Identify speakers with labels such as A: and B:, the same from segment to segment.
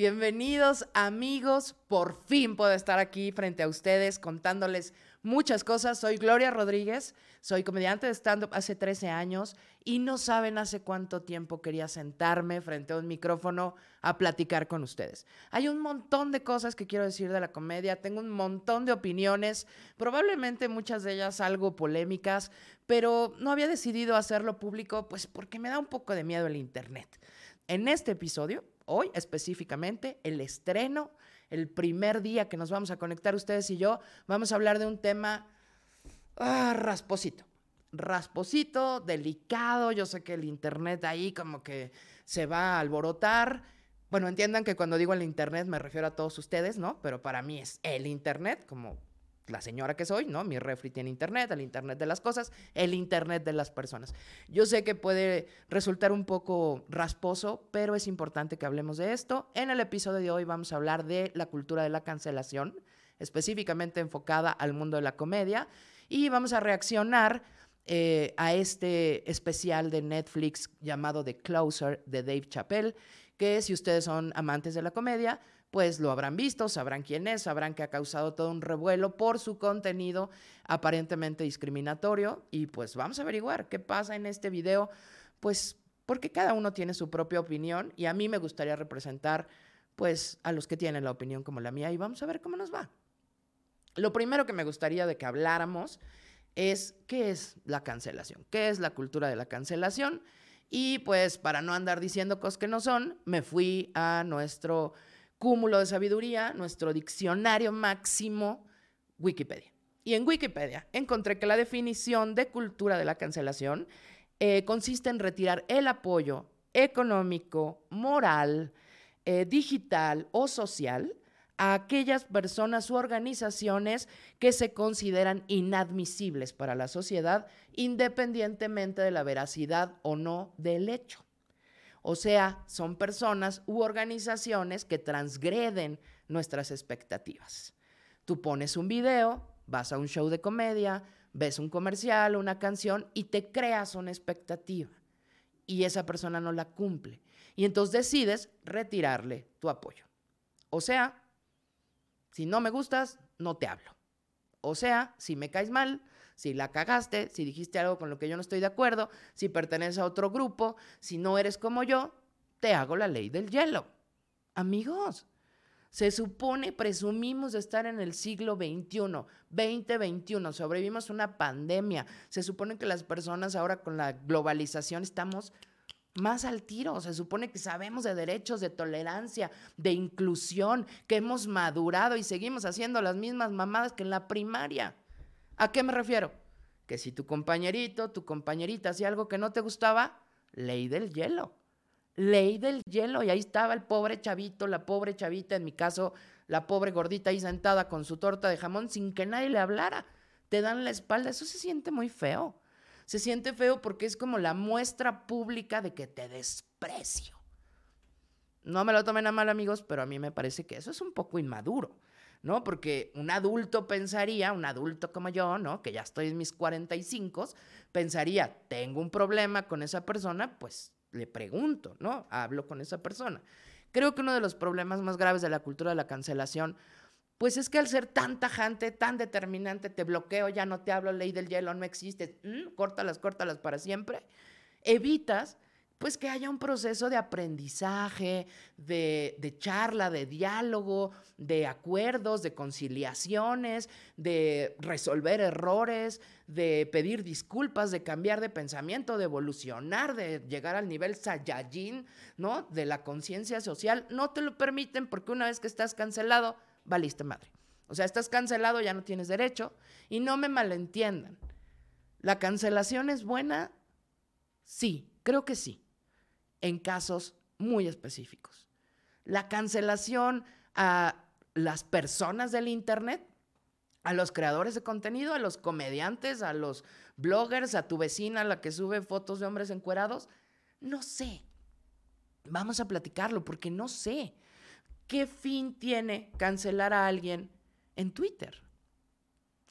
A: Bienvenidos amigos, por fin puedo estar aquí frente a ustedes contándoles muchas cosas. Soy Gloria Rodríguez, soy comediante de stand-up hace 13 años y no saben hace cuánto tiempo quería sentarme frente a un micrófono a platicar con ustedes. Hay un montón de cosas que quiero decir de la comedia, tengo un montón de opiniones, probablemente muchas de ellas algo polémicas, pero no había decidido hacerlo público pues porque me da un poco de miedo el Internet. En este episodio, hoy específicamente, el estreno el primer día que nos vamos a conectar ustedes y yo, vamos a hablar de un tema ah, rasposito. Rasposito, delicado. Yo sé que el internet ahí como que se va a alborotar. Bueno, entiendan que cuando digo el internet me refiero a todos ustedes, ¿no? Pero para mí es el internet, como la señora que soy, ¿no? Mi refri tiene internet, el internet de las cosas, el internet de las personas. Yo sé que puede resultar un poco rasposo, pero es importante que hablemos de esto. En el episodio de hoy vamos a hablar de la cultura de la cancelación, específicamente enfocada al mundo de la comedia, y vamos a reaccionar eh, a este especial de Netflix llamado The Closer de Dave Chappelle, que si ustedes son amantes de la comedia, pues lo habrán visto, sabrán quién es, sabrán que ha causado todo un revuelo por su contenido aparentemente discriminatorio y pues vamos a averiguar qué pasa en este video, pues porque cada uno tiene su propia opinión y a mí me gustaría representar pues a los que tienen la opinión como la mía y vamos a ver cómo nos va. Lo primero que me gustaría de que habláramos es qué es la cancelación, qué es la cultura de la cancelación y pues para no andar diciendo cosas que no son, me fui a nuestro cúmulo de sabiduría, nuestro diccionario máximo, Wikipedia. Y en Wikipedia encontré que la definición de cultura de la cancelación eh, consiste en retirar el apoyo económico, moral, eh, digital o social a aquellas personas u organizaciones que se consideran inadmisibles para la sociedad independientemente de la veracidad o no del hecho. O sea, son personas u organizaciones que transgreden nuestras expectativas. Tú pones un video, vas a un show de comedia, ves un comercial, una canción y te creas una expectativa. Y esa persona no la cumple. Y entonces decides retirarle tu apoyo. O sea, si no me gustas, no te hablo. O sea, si me caes mal, si la cagaste, si dijiste algo con lo que yo no estoy de acuerdo, si perteneces a otro grupo, si no eres como yo, te hago la ley del hielo. Amigos, se supone, presumimos de estar en el siglo XXI, 2021, sobrevivimos una pandemia. Se supone que las personas ahora con la globalización estamos más al tiro. Se supone que sabemos de derechos, de tolerancia, de inclusión, que hemos madurado y seguimos haciendo las mismas mamadas que en la primaria. ¿A qué me refiero? Que si tu compañerito, tu compañerita hacía algo que no te gustaba, ley del hielo. Ley del hielo. Y ahí estaba el pobre chavito, la pobre chavita, en mi caso, la pobre gordita ahí sentada con su torta de jamón sin que nadie le hablara. Te dan la espalda. Eso se siente muy feo. Se siente feo porque es como la muestra pública de que te desprecio. No me lo tomen a mal, amigos, pero a mí me parece que eso es un poco inmaduro. ¿No? Porque un adulto pensaría, un adulto como yo, ¿no? Que ya estoy en mis 45, pensaría, tengo un problema con esa persona, pues le pregunto, ¿no? Hablo con esa persona. Creo que uno de los problemas más graves de la cultura de la cancelación, pues es que al ser tan tajante, tan determinante, te bloqueo, ya no te hablo, ley del hielo, no existe, mm, córtalas, córtalas para siempre, evitas pues que haya un proceso de aprendizaje, de, charla, de diálogo, de acuerdos, de conciliaciones, de resolver errores, de pedir disculpas, de cambiar de pensamiento, de evolucionar, de llegar al nivel Saiyajin, ¿no? De la conciencia social. No te lo permiten porque una vez que estás cancelado, valiste madre. O sea, estás cancelado, ya no tienes derecho. Y no me malentiendan. ¿La cancelación es buena? Sí, creo que sí en casos muy específicos. La cancelación a las personas del Internet, a los creadores de contenido, a los comediantes, a los bloggers, a tu vecina, la que sube fotos de hombres encuerados, no sé. Vamos a platicarlo porque no sé. ¿Qué fin tiene cancelar a alguien en Twitter?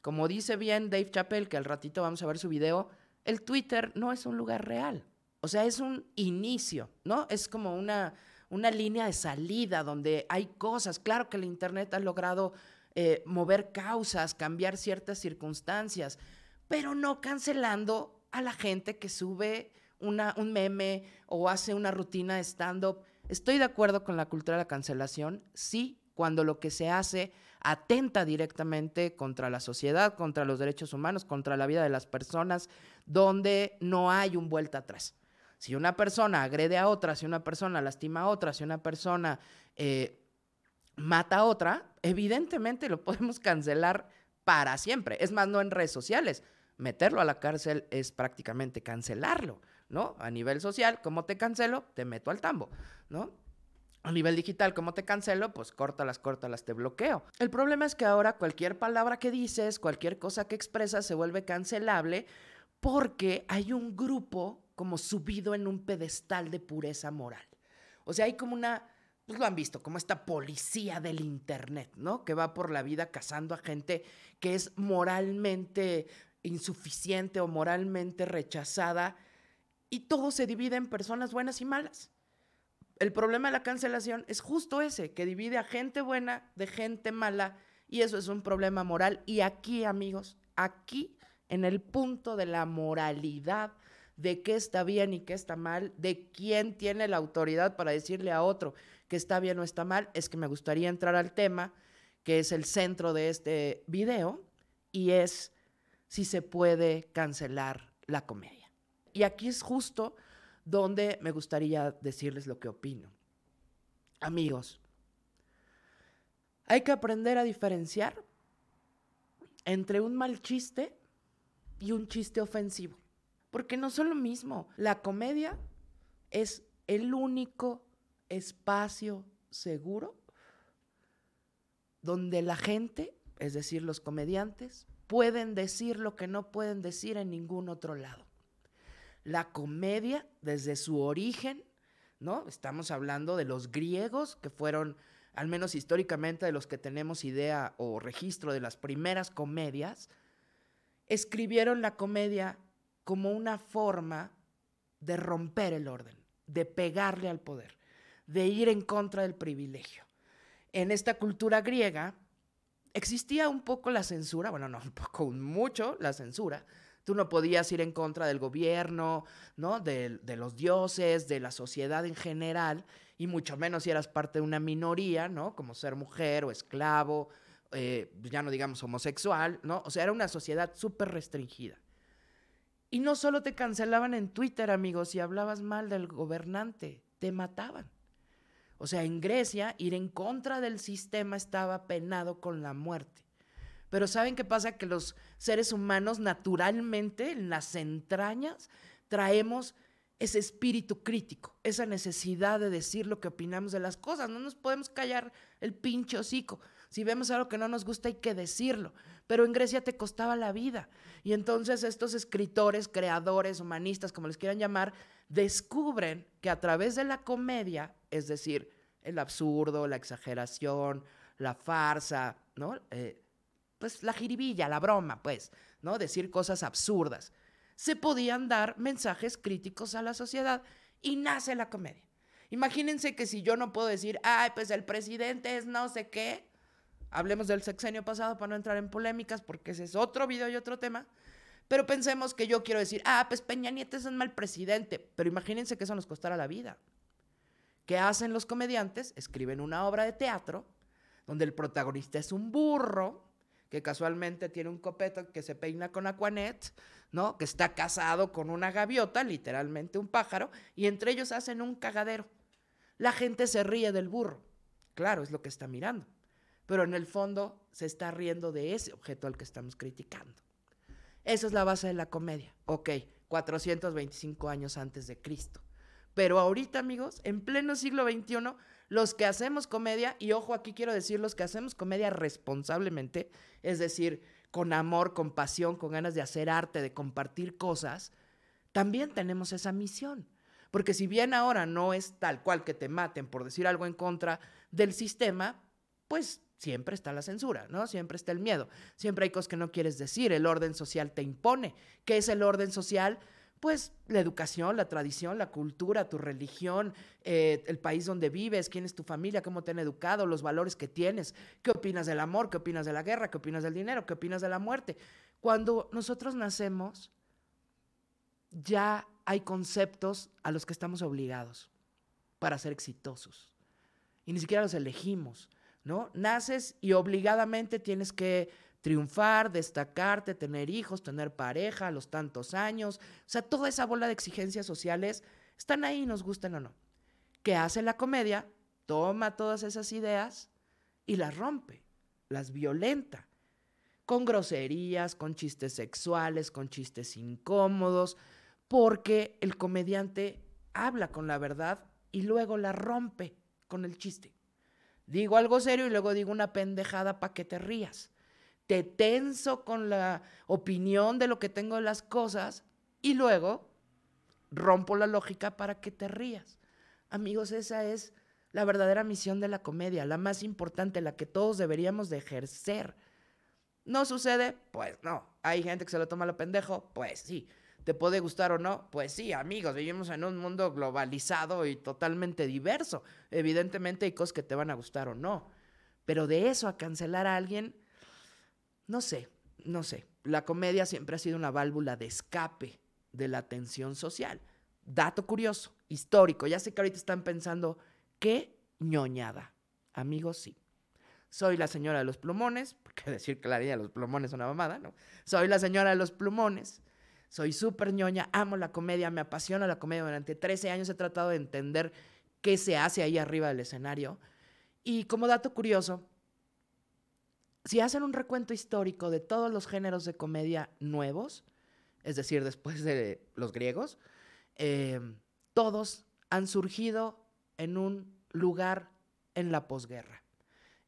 A: Como dice bien Dave Chappelle, que al ratito vamos a ver su video, el Twitter no es un lugar real. O sea, es un inicio, ¿no? Es como una, una línea de salida donde hay cosas. Claro que el Internet ha logrado eh, mover causas, cambiar ciertas circunstancias, pero no cancelando a la gente que sube una, un meme o hace una rutina de stand-up. Estoy de acuerdo con la cultura de la cancelación, sí, cuando lo que se hace atenta directamente contra la sociedad, contra los derechos humanos, contra la vida de las personas, donde no hay un vuelta atrás. Si una persona agrede a otra, si una persona lastima a otra, si una persona eh, mata a otra, evidentemente lo podemos cancelar para siempre. Es más, no en redes sociales. Meterlo a la cárcel es prácticamente cancelarlo, ¿no? A nivel social, ¿cómo te cancelo? Te meto al tambo, ¿no? A nivel digital, ¿cómo te cancelo? Pues córtalas, córtalas, te bloqueo. El problema es que ahora cualquier palabra que dices, cualquier cosa que expresas se vuelve cancelable porque hay un grupo como subido en un pedestal de pureza moral. O sea, hay como una, pues lo han visto, como esta policía del Internet, ¿no? Que va por la vida cazando a gente que es moralmente insuficiente o moralmente rechazada y todo se divide en personas buenas y malas. El problema de la cancelación es justo ese, que divide a gente buena de gente mala y eso es un problema moral. Y aquí, amigos, aquí en el punto de la moralidad, de qué está bien y qué está mal, de quién tiene la autoridad para decirle a otro que está bien o está mal, es que me gustaría entrar al tema que es el centro de este video y es si se puede cancelar la comedia. Y aquí es justo donde me gustaría decirles lo que opino. Amigos, hay que aprender a diferenciar entre un mal chiste y un chiste ofensivo. Porque no son lo mismo. La comedia es el único espacio seguro donde la gente, es decir, los comediantes, pueden decir lo que no pueden decir en ningún otro lado. La comedia, desde su origen, ¿no? Estamos hablando de los griegos, que fueron, al menos históricamente, de los que tenemos idea o registro de las primeras comedias, escribieron la comedia como una forma de romper el orden, de pegarle al poder, de ir en contra del privilegio. En esta cultura griega existía un poco la censura, bueno, no un poco, mucho la censura. Tú no podías ir en contra del gobierno, ¿no? De, los dioses, de la sociedad en general, y mucho menos si eras parte de una minoría, ¿no? Como ser mujer o esclavo, eh, ya no digamos homosexual, ¿no? O sea, era una sociedad súper restringida. Y no solo te cancelaban en Twitter, amigos, si hablabas mal del gobernante, te mataban. O sea, en Grecia, ir en contra del sistema estaba penado con la muerte. Pero ¿saben qué pasa? Que los seres humanos naturalmente, en las entrañas, traemos ese espíritu crítico, esa necesidad de decir lo que opinamos de las cosas. No nos podemos callar el pinche hocico. Si vemos algo que no nos gusta hay que decirlo. Pero en Grecia te costaba la vida. Y entonces estos escritores, creadores, humanistas, como les quieran llamar, descubren que a través de la comedia, es decir, el absurdo, la exageración, la farsa, ¿no? Eh, pues la jiribilla, la broma, pues, ¿no? Decir cosas absurdas. Se podían dar mensajes críticos a la sociedad y nace la comedia. Imagínense que si yo no puedo decir, ay, pues el presidente es no sé qué, Hablemos del sexenio pasado para no entrar en polémicas, porque ese es otro video y otro tema. Pero pensemos que yo quiero decir, ah, pues Peña Nieto es un mal presidente. Pero imagínense que eso nos costara la vida. ¿Qué hacen los comediantes? Escriben una obra de teatro donde el protagonista es un burro que casualmente tiene un copeto que se peina con Aquanet, ¿no? Que está casado con una gaviota, literalmente un pájaro, y entre ellos hacen un cagadero. La gente se ríe del burro. Claro, es lo que está mirando pero en el fondo se está riendo de ese objeto al que estamos criticando. Esa es la base de la comedia. Ok, 425 años antes de Cristo. Pero ahorita, amigos, en pleno siglo XXI, los que hacemos comedia, y ojo, aquí quiero decir los que hacemos comedia responsablemente, es decir, con amor, con pasión, con ganas de hacer arte, de compartir cosas, también tenemos esa misión. Porque si bien ahora no es tal cual que te maten por decir algo en contra del sistema, pues siempre está la censura, ¿no? Siempre está el miedo, siempre hay cosas que no quieres decir, el orden social te impone. ¿Qué es el orden social? pues la educación, la tradición, la cultura, tu religión, eh, el país donde vives, quién es tu familia, cómo te han educado, los valores que tienes, qué opinas del amor, qué opinas de la guerra, qué opinas del dinero, qué opinas de la muerte. Cuando nosotros nacemos, ya hay conceptos a los que estamos obligados para ser exitosos. Y ni siquiera los elegimos, ¿no? Naces y obligadamente tienes que triunfar, destacarte, tener hijos, tener pareja a los tantos años. O sea, toda esa bola de exigencias sociales están ahí, nos gustan o no. ¿Qué hace la comedia? Toma todas esas ideas y las rompe, las violenta, con groserías, con chistes sexuales, con chistes incómodos, porque el comediante habla con la verdad y luego la rompe con el chiste. Digo algo serio y luego digo una pendejada para que te rías te tenso con la opinión de lo que tengo de las cosas y luego rompo la lógica para que te rías. Amigos, esa es la verdadera misión de la comedia, la más importante, la que todos deberíamos de ejercer. ¿No sucede? Pues no. ¿Hay gente que se lo toma a lo pendejo? Pues sí. ¿Te puede gustar o no? Pues sí, amigos, vivimos en un mundo globalizado y totalmente diverso. Evidentemente hay cosas que te van a gustar o no. Pero de eso a cancelar a alguien, no sé, no sé. La comedia siempre ha sido una válvula de escape de la tensión social. Dato curioso, histórico. Ya sé que ahorita están pensando, qué ñoñada. Amigos, sí. Soy la señora de los plumones, porque decir que la de los plumones es una mamada, ¿no? Soy la señora de los plumones. Soy súper ñoña, amo la comedia, me apasiona la comedia. Durante 13 años he tratado de entender qué se hace ahí arriba del escenario. Y como dato curioso, si hacen un recuento histórico de todos los géneros de comedia nuevos, es decir, después de los griegos, em, todos han surgido en un lugar en la posguerra.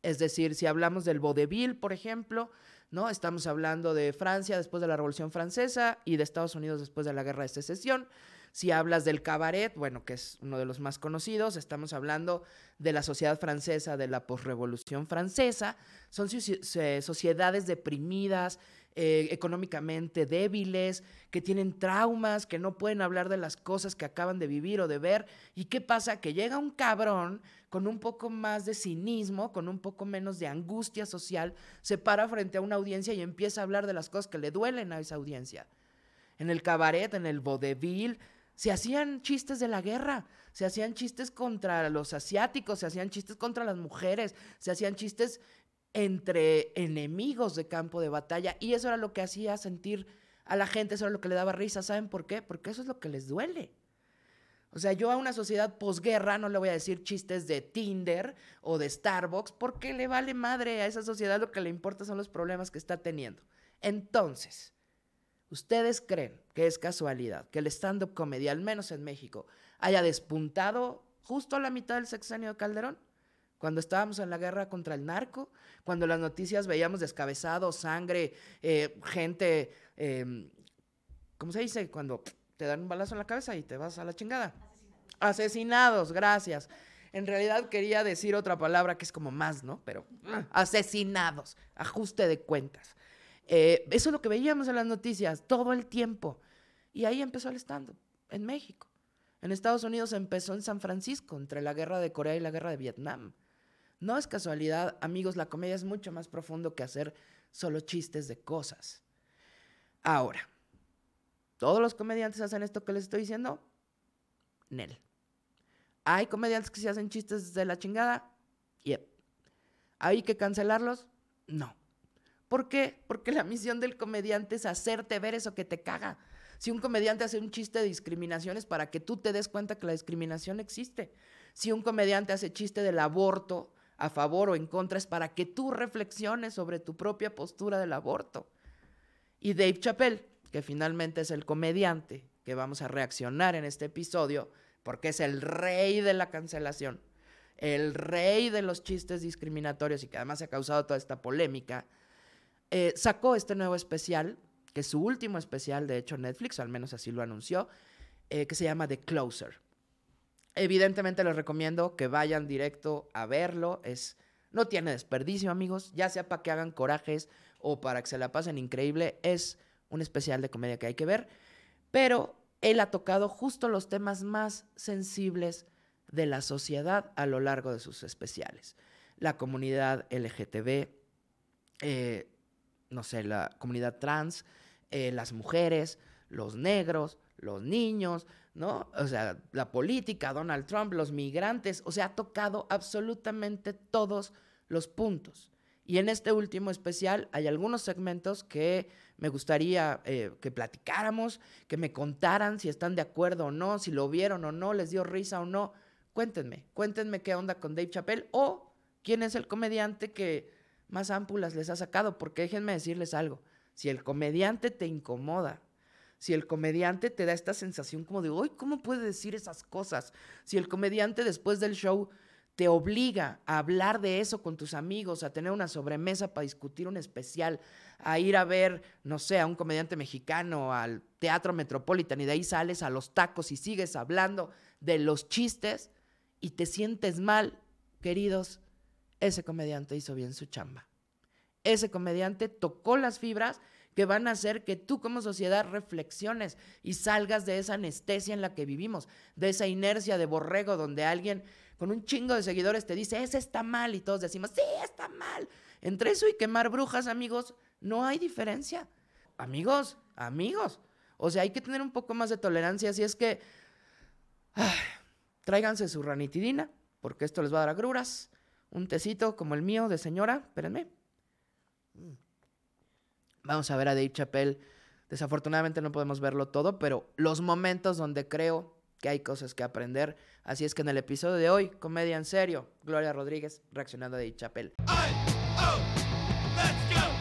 A: Es decir, si hablamos del vodevil, por ejemplo, ¿no? Estamos hablando de Francia después de la Revolución Francesa y de Estados Unidos después de la Guerra de Secesión. Si hablas del cabaret, bueno, que es uno de los más conocidos, estamos hablando de la sociedad francesa de la posrevolución francesa. Son sociedades deprimidas, eh, económicamente débiles, que tienen traumas, que no pueden hablar de las cosas que acaban de vivir o de ver. ¿Y qué pasa? Que llega un cabrón con un poco más de cinismo, con un poco menos de angustia social, se para frente a una audiencia y empieza a hablar de las cosas que le duelen a esa audiencia. En el cabaret, en el vodevil, se hacían chistes de la guerra, se hacían chistes contra los asiáticos, se hacían chistes contra las mujeres, se hacían chistes entre enemigos de campo de batalla y eso era lo que hacía sentir a la gente, eso era lo que le daba risa, ¿saben por qué? Porque eso es lo que les duele. O sea, yo a una sociedad posguerra no le voy a decir chistes de Tinder o de Starbucks porque le vale madre a esa sociedad, lo que le importa son los problemas que está teniendo. Entonces, ¿Ustedes creen que es casualidad que el stand-up comedy, al menos en México, haya despuntado justo a la mitad del sexenio de Calderón? Cuando estábamos en la guerra contra el narco, cuando las noticias veíamos descabezados, sangre, eh, gente, em, ¿cómo se dice? Cuando te dan un balazo en la cabeza y te vas a la chingada. Asesinados, Asesinados gracias. En realidad quería decir otra palabra que es como más, ¿no? Pero ah, asesinados, ajuste de cuentas. Eh, eso es lo que veíamos en las noticias todo el tiempo. Y ahí empezó el stand en México. En Estados Unidos empezó en San Francisco, entre la guerra de Corea y la guerra de Vietnam. No es casualidad, amigos, la comedia es mucho más profundo que hacer solo chistes de cosas. Ahora, ¿todos los comediantes hacen esto que les estoy diciendo? Nel. ¿Hay comediantes que se hacen chistes de la chingada? Yep. ¿Hay que cancelarlos? No. ¿Por qué? Porque la misión del comediante es hacerte ver eso que te caga. Si un comediante hace un chiste de discriminación es para que tú te des cuenta que la discriminación existe. Si un comediante hace chiste del aborto a favor o en contra es para que tú reflexiones sobre tu propia postura del aborto. Y Dave Chappelle, que finalmente es el comediante que vamos a reaccionar en este episodio, porque es el rey de la cancelación, el rey de los chistes discriminatorios y que además ha causado toda esta polémica, eh, sacó este nuevo especial, que es su último especial, de hecho, Netflix, o al menos así lo anunció, eh, que se llama The Closer. Evidentemente les recomiendo que vayan directo a verlo. Es, no tiene desperdicio, amigos, ya sea para que hagan corajes o para que se la pasen increíble. Es un especial de comedia que hay que ver. Pero él ha tocado justo los temas más sensibles de la sociedad a lo largo de sus especiales. La comunidad LGTB, eh, no sé, la comunidad trans, eh, las mujeres, los negros, los niños, ¿no? O sea, la política, Donald Trump, los migrantes, o sea, ha tocado absolutamente todos los puntos. Y en este último especial hay algunos segmentos que me gustaría eh, que platicáramos, que me contaran si están de acuerdo o no, si lo vieron o no, les dio risa o no. Cuéntenme, cuéntenme qué onda con Dave Chappelle o quién es el comediante que más ámpulas les ha sacado, porque déjenme decirles algo, si el comediante te incomoda, si el comediante te da esta sensación como de, uy, ¿cómo puede decir esas cosas? Si el comediante después del show te obliga a hablar de eso con tus amigos, a tener una sobremesa para discutir un especial, a ir a ver, no sé, a un comediante mexicano, al Teatro Metropolitan y de ahí sales a los tacos y sigues hablando de los chistes y te sientes mal, queridos, ese comediante hizo bien su chamba. Ese comediante tocó las fibras que van a hacer que tú como sociedad reflexiones y salgas de esa anestesia en la que vivimos, de esa inercia de borrego donde alguien con un chingo de seguidores te dice, ese está mal y todos decimos, sí, está mal. Entre eso y quemar brujas, amigos, no hay diferencia. Amigos, amigos. O sea, hay que tener un poco más de tolerancia si es que... tráiganse su ranitidina, porque esto les va a dar agruras. Un tecito como el mío de señora, espérenme. Vamos a ver a Dave Chappelle. Desafortunadamente no podemos verlo todo, pero los momentos donde creo que hay cosas que aprender. Así es que en el episodio de hoy, comedia en serio, Gloria Rodríguez reaccionando a Dave Chappelle.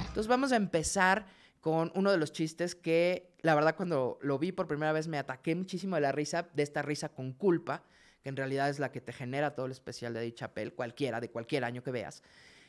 A: Entonces vamos a empezar con uno de los chistes que la verdad cuando lo vi por primera vez me ataqué muchísimo de la risa, de esta risa con culpa, que en realidad es la que te genera todo el especial de Dave Chappelle, cualquiera, de cualquier año que veas.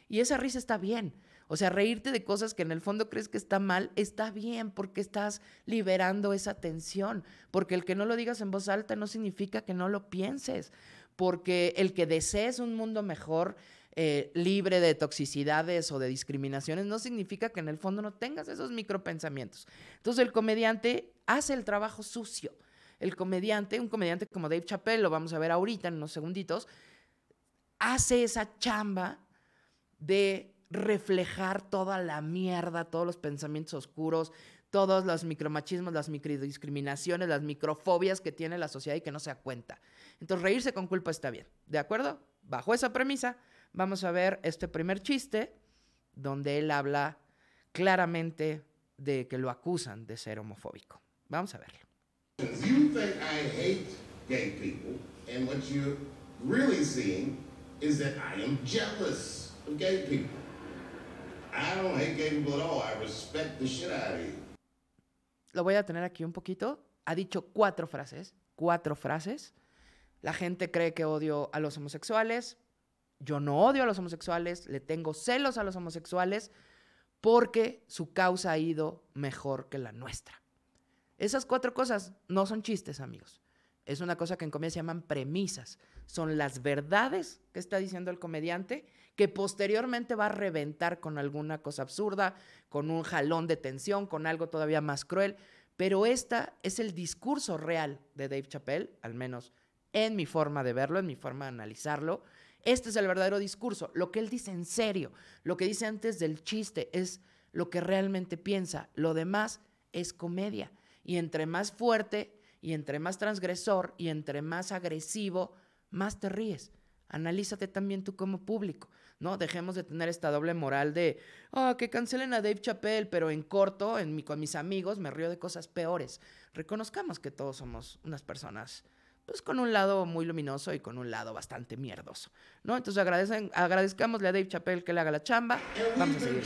A: Y esa risa está bien. O sea, reírte de cosas que en el fondo crees que está mal, está bien porque estás liberando esa tensión. Porque el que no lo digas en voz alta no significa que no lo pienses. Porque el que desees un mundo mejor, eh, libre de toxicidades o de discriminaciones, no significa que en el fondo no tengas esos micropensamientos. Entonces el comediante hace el trabajo sucio el comediante, un comediante como Dave Chappelle, lo vamos a ver ahorita en unos segunditos, hace esa chamba de reflejar toda la mierda, todos los pensamientos oscuros, todos los micromachismos, las microdiscriminaciones, las microfobias que tiene la sociedad y que no se da cuenta. Entonces, reírse con culpa está bien, ¿de acuerdo? Bajo esa premisa, vamos a ver este primer chiste donde él habla claramente de que lo acusan de ser homofóbico. Vamos a verlo. You think I hate gay people, and what you're really seeing is that I am jealous of gay people. I don't hate gay people at all. I respect the shit out of you. Lo voy a tener aquí un poquito. Ha dicho cuatro frases. Cuatro frases. La gente cree que odio a los homosexuales. Yo no odio a los homosexuales. Le tengo celos a los homosexuales porque su causa ha ido mejor que la nuestra. Esas cuatro cosas no son chistes, amigos. Es una cosa que en comedia se llaman premisas. Son las verdades que está diciendo el comediante que posteriormente va a reventar con alguna cosa absurda, con un jalón de tensión, con algo todavía más cruel. Pero esta es el discurso real de Dave Chappelle, al menos en mi forma de verlo, en mi forma de analizarlo. Este es el verdadero discurso. Lo que él dice en serio, lo que dice antes del chiste, es lo que realmente piensa. Lo demás es comedia. Y entre más fuerte y entre más transgresor y entre más agresivo, más te ríes. Analízate también tú como público, ¿no? Dejemos de tener esta doble moral de, oh, que cancelen a Dave Chappelle, pero en corto, en mi, con mis amigos, me río de cosas peores. Reconozcamos que todos somos unas personas pues con un lado muy luminoso y con un lado bastante mierdoso, ¿no? Entonces agradecen, agradezcamosle a Dave Chappelle que le haga la chamba. Vamos a seguir.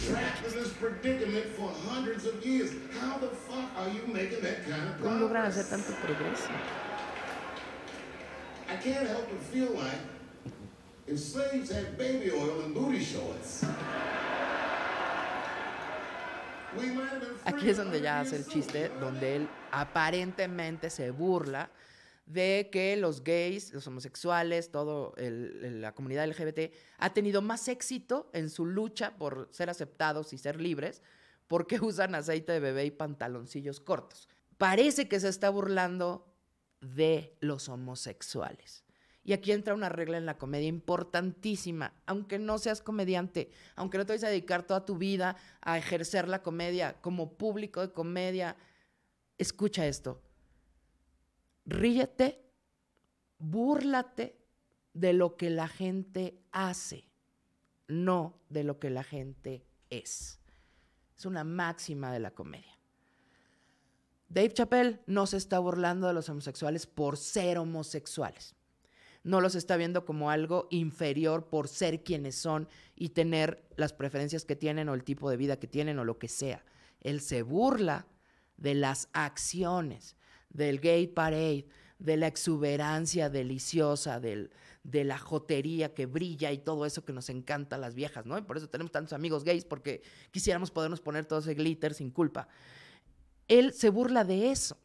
A: ¿Cómo logran hacer tanto progreso? I can't help but feel like if slaves had baby oil and booty shorts. Aquí es donde ya hace el chiste, donde él aparentemente se burla de que los gays, los homosexuales, toda la comunidad LGBT ha tenido más éxito en su lucha por ser aceptados y ser libres porque usan aceite de bebé y pantaloncillos cortos. parece que se está burlando de los homosexuales. Y aquí entra una regla en la comedia importantísima. Aunque no seas comediante, aunque no te vayas a dedicar toda tu vida a ejercer la comedia como público de comedia, escucha esto. Ríete, búrlate de lo que la gente hace, no de lo que la gente es. Es una máxima de la comedia. Dave Chappelle no se está burlando de los homosexuales por ser homosexuales. No los está viendo como algo inferior por ser quienes son y tener las preferencias que tienen o el tipo de vida que tienen o lo que sea. Él se burla de las acciones, del gay parade, de la exuberancia deliciosa, del, de la jotería que brilla y todo eso que nos encanta a las viejas, ¿no? Y por eso tenemos tantos amigos gays, porque quisiéramos podernos poner todo ese glitter sin culpa. Él se burla de eso,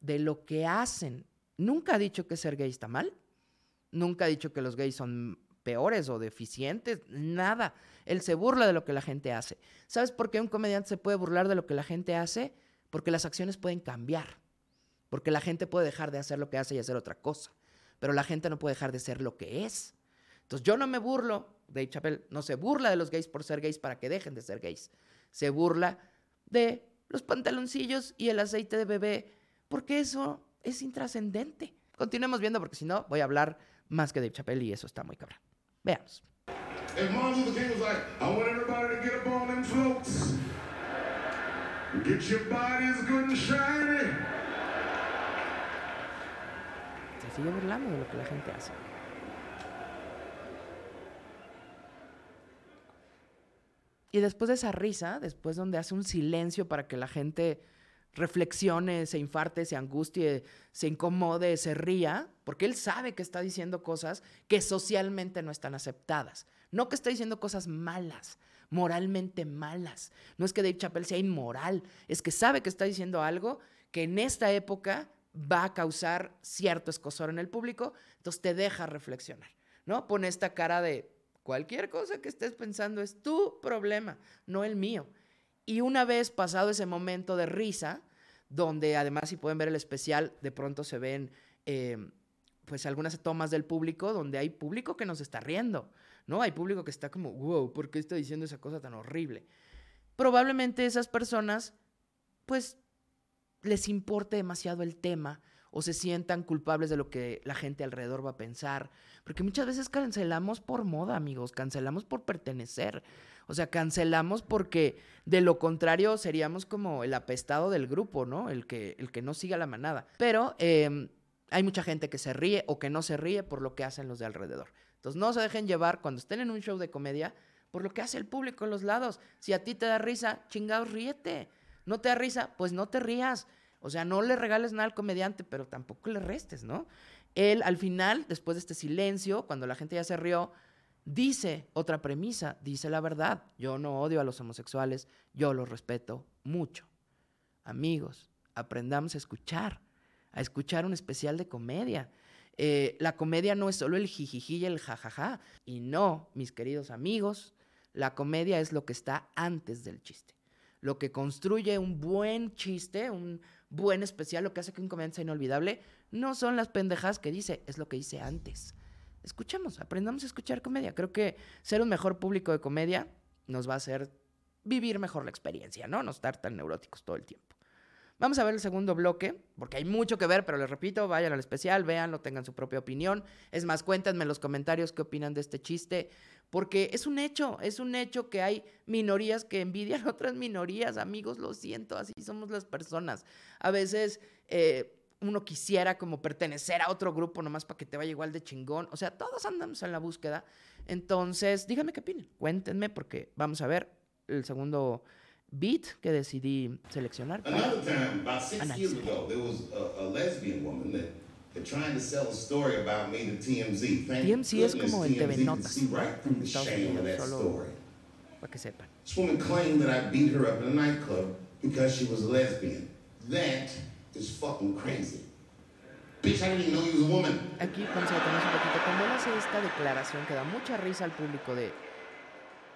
A: de lo que hacen. Nunca ha dicho que ser gay está mal. Nunca ha dicho que los gays son peores o deficientes, nada. Él se burla de lo que la gente hace. ¿Sabes por qué un comediante se puede burlar de lo que la gente hace? Porque las acciones pueden cambiar. Porque la gente puede dejar de hacer lo que hace y hacer otra cosa. Pero la gente no puede dejar de ser lo que es. Entonces yo no me burlo, Dave Chappelle no se burla de los gays por ser gays para que dejen de ser gays. Se burla de los pantaloncillos y el aceite de bebé, porque eso es intrascendente. Continuemos viendo porque si no voy a hablar más que Dave Chappelle y eso está muy cabrón. Veamos. Se de lo que la gente hace. Y después de esa risa, después donde hace un silencio para que la gente reflexione, se infarte, se angustie, se incomode, se ría, porque él sabe que está diciendo cosas que socialmente no están aceptadas. No que está diciendo cosas malas, moralmente malas. No es que Dave Chappelle sea inmoral, es que sabe que está diciendo algo que en esta época va a causar cierto escosor en el público, entonces te deja reflexionar, ¿no? Pone esta cara de cualquier cosa que estés pensando es tu problema, no el mío. Y una vez pasado ese momento de risa, donde además si pueden ver el especial, de pronto se ven eh, pues algunas tomas del público donde hay público que nos está riendo, ¿no? Hay público que está como, wow, ¿por qué está diciendo esa cosa tan horrible? Probablemente esas personas pues les importe demasiado el tema o se sientan culpables de lo que la gente alrededor va a pensar. Porque muchas veces cancelamos por moda, amigos, cancelamos por pertenecer. O sea, cancelamos porque de lo contrario seríamos como el apestado del grupo, ¿no? El que, el que no siga la manada. Pero em, hay mucha gente que se ríe o que no se ríe por lo que hacen los de alrededor. Entonces no se dejen llevar cuando estén en un show de comedia por lo que hace el público en los lados. Si a ti te da risa, chingados, ríete. No te da risa, pues no te rías. O sea, no le regales nada al comediante, pero tampoco le restes, ¿no? Él al final, después de este silencio, cuando la gente ya se rió, dice otra premisa, dice la verdad. Yo no odio a los homosexuales, yo los respeto mucho. Amigos, aprendamos a escuchar, a escuchar un especial de comedia. Eh, la comedia no es solo el jijiji y el jajaja. Y no, mis queridos amigos, la comedia es lo que está antes del chiste. Lo que construye un buen chiste, un buen especial, lo que hace que un comediante sea inolvidable, no son las pendejas que dice, es lo que dice antes escuchemos, aprendamos a escuchar comedia. Creo que ser un mejor público de comedia nos va a hacer vivir mejor la experiencia, ¿no? No estar tan neuróticos todo el tiempo. Vamos a ver el segundo bloque, porque hay mucho que ver, pero les repito, vayan al especial, véanlo, tengan su propia opinión. Es más, cuéntenme en los comentarios qué opinan de este chiste, porque es un hecho, es un hecho que hay minorías que envidian otras minorías, amigos, lo siento, así somos las personas. A veces... Eh, uno quisiera como pertenecer a otro grupo nomás para que te vaya igual de chingón. O sea, todos andamos en la búsqueda. Entonces, díganme qué opinan. Cuéntenme porque vamos a ver el segundo beat que decidí seleccionar. Another time, about six years ago, there was a, a lesbian woman that, that trying to sell a story about me to TMZ. Es como el TV Notas. Story. Para que sepan. This woman claimed that I beat her up in a nightclub because she was a lesbian. That is fucking crazy. Bitch, I didn't even know you was a woman. Aquí vamos a detenernos un poquito. Cuando él hace esta declaración que da mucha risa al público de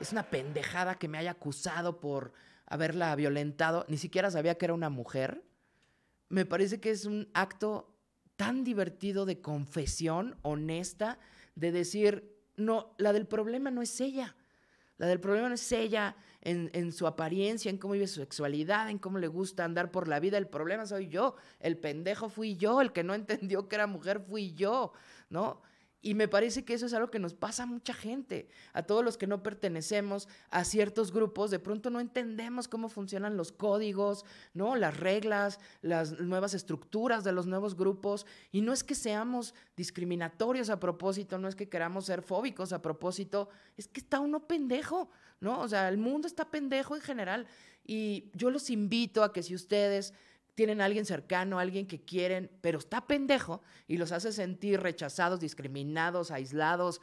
A: es una pendejada que me haya acusado por haberla violentado, ni siquiera sabía que era una mujer. me parece que es un acto tan divertido de confesión honesta, de decir, no, la del problema no es ella. La del problema no es ella en, en, su apariencia, en cómo vive su sexualidad, en cómo le gusta andar por la vida. El problema soy yo. El pendejo fui yo. El que no entendió que era mujer fui yo, ¿no? Y me parece que eso es algo que nos pasa a mucha gente, a todos los que no pertenecemos a ciertos grupos, de pronto no entendemos cómo funcionan los códigos, ¿no? Las reglas, las nuevas estructuras de los nuevos grupos. Y no es que seamos discriminatorios a propósito, no es que queramos ser fóbicos a propósito, es que está uno pendejo, ¿no? O sea, el mundo está pendejo en general. Y yo los invito a que si ustedes tienen a alguien cercano, alguien que quieren, pero está pendejo y los hace sentir rechazados, discriminados, aislados,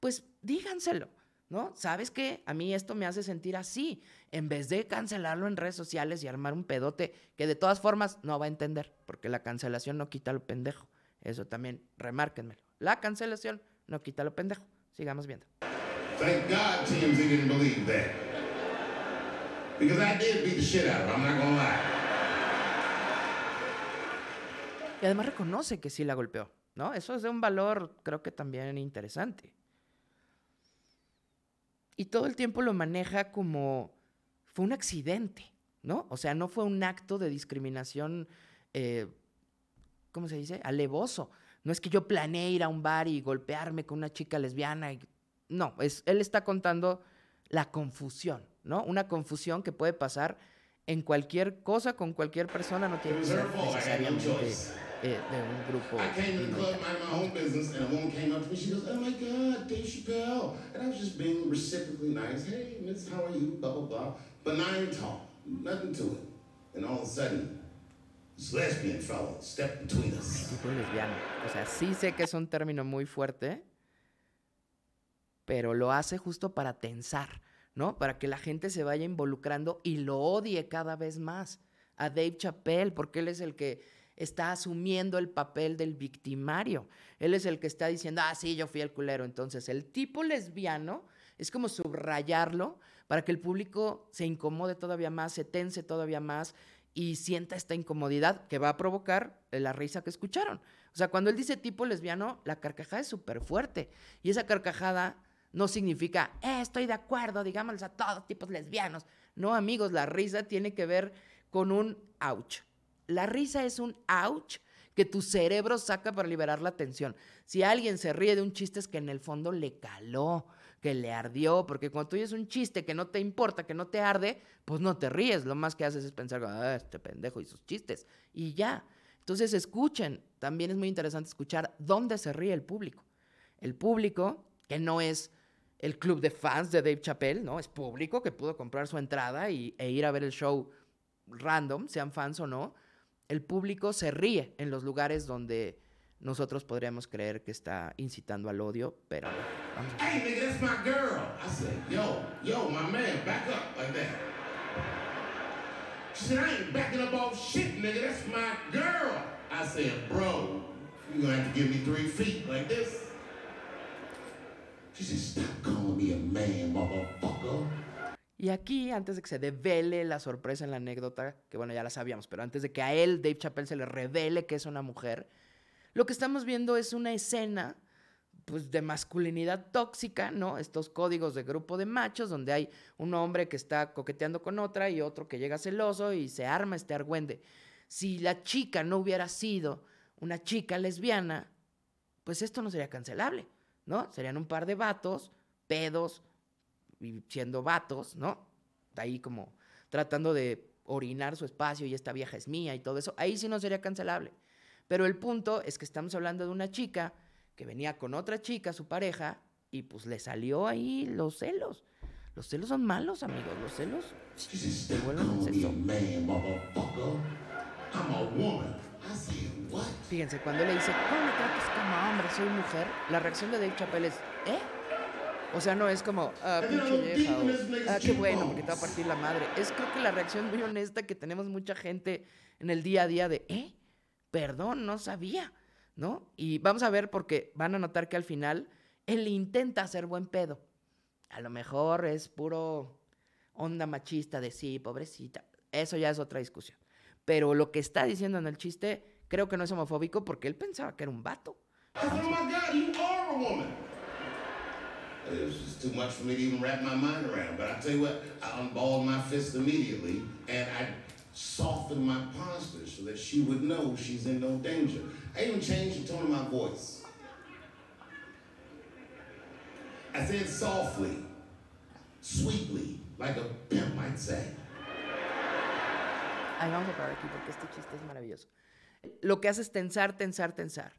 A: pues díganselo, ¿no? ¿Sabes qué? A mí esto me hace sentir así, en vez de cancelarlo en redes sociales y armar un pedote que de todas formas no va a entender, porque la cancelación no quita lo pendejo. Eso también, remárquenmelo. La cancelación no quita lo pendejo. Sigamos viendo. Thank God TMZ didn't believe that. Because I did beat the shit out of him, I'm not gonna lie. Y además reconoce que sí la golpeó, ¿no? Eso es de un valor, creo que también interesante. Y todo el tiempo lo maneja como fue un accidente, ¿no? O sea, no fue un acto de discriminación, eh, ¿cómo se dice? Alevoso. No es que yo planeé ir a un bar y golpearme con una chica lesbiana. No, es, él está contando la confusión, ¿no? Una confusión que puede pasar en cualquier cosa con cualquier persona, no tiene que ser necesariamente eh, de un grupo. I came to the club, minding my own business, and a woman came up to me. She goes, "Oh my God, Dave Chappelle!" And I was just being reciprocally nice. Hey, Miss, how are you? Blah blah blah. Benign talk, nothing to it. And all of a sudden, this lesbian fellow stepped between us. Lesbiano. O sea, sí sé que es un término muy fuerte, pero lo hace justo para tensar, ¿no? Para que la gente se vaya involucrando y lo odie cada vez más a Dave Chappelle, porque él es el que está asumiendo el papel del victimario. Él es el que está diciendo, ah, sí, yo fui el culero. Entonces, el tipo lesbiano es como subrayarlo para que el público se incomode todavía más, se tense todavía más y sienta esta incomodidad que va a provocar la risa que escucharon. O sea, cuando él dice tipo lesbiano, la carcajada es súper fuerte. Y esa carcajada no significa, eh, estoy de acuerdo, digámosles a todos tipos lesbianos. No, amigos, la risa tiene que ver con un ouch. La risa es un ouch que tu cerebro saca para liberar la tensión. Si alguien se ríe de un chiste es que en el fondo le caló, que le ardió, porque cuando tú oyes un chiste que no te importa, que no te arde, pues no te ríes. Lo más que haces es pensar, ah, este pendejo y sus chistes. Y ya. Entonces escuchen. También es muy interesante escuchar dónde se ríe el público. El público, que no es el club de fans de Dave Chappelle, ¿no? Es público que pudo comprar su entrada y, e ir a ver el show random, sean fans o no el público se ríe en los lugares donde nosotros podríamos creer que está incitando al odio, pero. Vamos. Hey, nigga, that's my girl. I said, yo, yo, my man, back up like that. She said, I ain't backing up off shit, nigga, that's my girl. I said, bro, you're gonna have to give me three feet like this. She said, stop calling me a man, motherfucker. Y aquí, antes de que se devele la sorpresa en la anécdota, que bueno, ya la sabíamos, pero antes de que a él, Dave Chappelle, se le revele que es una mujer, lo que estamos viendo es una escena pues de masculinidad tóxica, ¿no? Estos códigos de grupo de machos donde hay un hombre que está coqueteando con otra y otro que llega celoso y se arma este argüende. Si la chica no hubiera sido una chica lesbiana, pues esto no sería cancelable, ¿no? Serían un par de vatos, pedos, siendo vatos, ¿no? Ahí como tratando de orinar su espacio y esta vieja es mía y todo eso, ahí sí no sería cancelable. Pero el punto es que estamos hablando de una chica que venía con otra chica, su pareja, y pues le salió ahí los celos. Los celos son malos, amigos. Los celos te vuelven Fíjense, cuando le dice, ¿cómo me tratas como hombre? Soy mujer, la reacción de Dave Chappelle es, ¿eh? O sea, no es como, ah, pinche vieja, o, ah, qué bueno, porque te va a partir la madre. Es creo que la reacción muy honesta que tenemos mucha gente en el día a día de, ¿eh? Perdón, no sabía, ¿no? Y vamos a ver porque van a notar que al final él intenta hacer buen pedo. A lo mejor es puro onda machista de sí, pobrecita. Eso ya es otra discusión. Pero lo que está diciendo en el chiste creo que no es homofóbico porque él pensaba que era un vato.
B: Oh my God, you are a woman. It was just too much for me to even wrap my mind around. But I tell you what, I unballed my fist immediately and I softened my posture so that she would know she's in no danger. I even changed the tone of my voice. I said softly, sweetly, like a pimp might say.
A: Vamos a parar aquí porque este chiste es maravilloso. Lo que hace es tensar, tensar, tensar.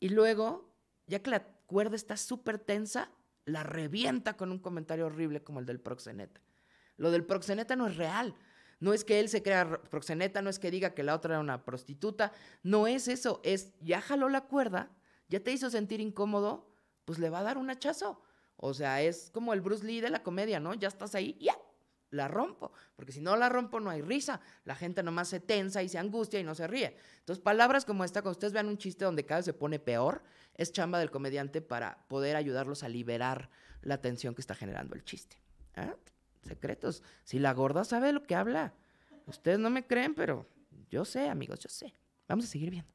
A: Y luego, ya que la cuerda está súper tensa, la revienta con un comentario horrible como el del proxeneta. Lo del proxeneta no es real. No es que él se crea proxeneta, no es que diga que la otra era una prostituta. No es eso. Es ya jaló la cuerda, ya te hizo sentir incómodo, pues le va a dar un hachazo. O sea, es como el Bruce Lee de la comedia, ¿no? Ya estás ahí, ya, la rompo. Porque si no la rompo, no hay risa. La gente nomás se tensa y se angustia y no se ríe. Entonces, palabras como esta, cuando ustedes vean un chiste donde cada vez se pone peor, es chamba del comediante para poder ayudarlos a liberar la tensión que está generando el chiste. ¿Ah? Secretos. Si la gorda sabe lo que habla. Ustedes no me creen, pero yo sé, amigos, yo sé. Vamos a seguir viendo.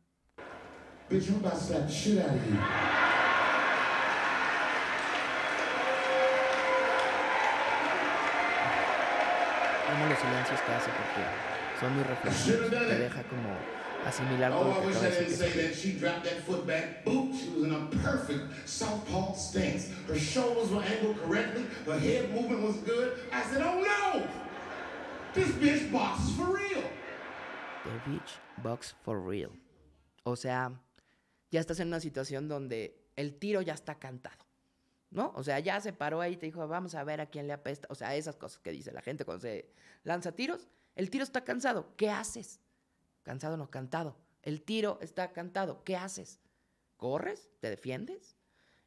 B: Bitch, I'm about to slap the shit out of you.
A: Amo los silencios que hace porque son muy reflexivos. Te deja como asimilar todo
B: Oh,
A: lo
B: I
A: que
B: wish
A: acaba
B: I
A: de
B: didn't
A: decir.
B: say that. She dropped that foot back. She was in a perfect southpaw stance. Her shoulders were angled correctly. Her head movement was good. I said, oh no! This bitch boxes for real.
A: The Beach Box for Real. O sea, ya estás en una situación donde el tiro ya está cantado. ¿No? O sea, ya se paró ahí y te dijo, vamos a ver a quién le apesta. O sea, esas cosas que dice la gente cuando se lanza tiros. El tiro está cansado. ¿Qué haces? Cansado no, cantado. El tiro está cantado. ¿Qué haces? ¿Corres? ¿Te defiendes?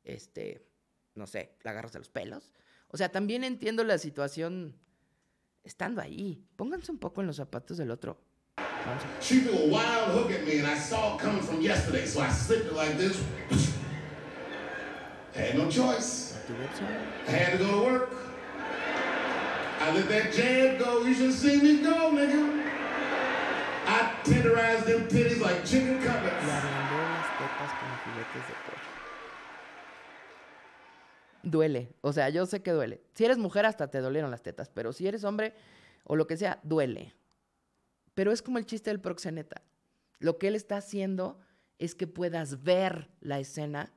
A: Este, no sé, la agarras de los pelos. O sea, también entiendo la situación estando ahí. Pónganse un poco en los zapatos del otro. Vamos a
B: She threw a wild hook at me, and I saw it coming from yesterday, so I slipped it like this. Had no choice. I had to go to work. I let that jab go. You should see me go, nigga.
A: Filetes de pollo. Duele. O sea, yo sé que duele. Si eres mujer, hasta te dolieron las tetas. Pero si eres hombre o lo que sea, duele. Pero es como el chiste del proxeneta. Lo que él está haciendo es que puedas ver la escena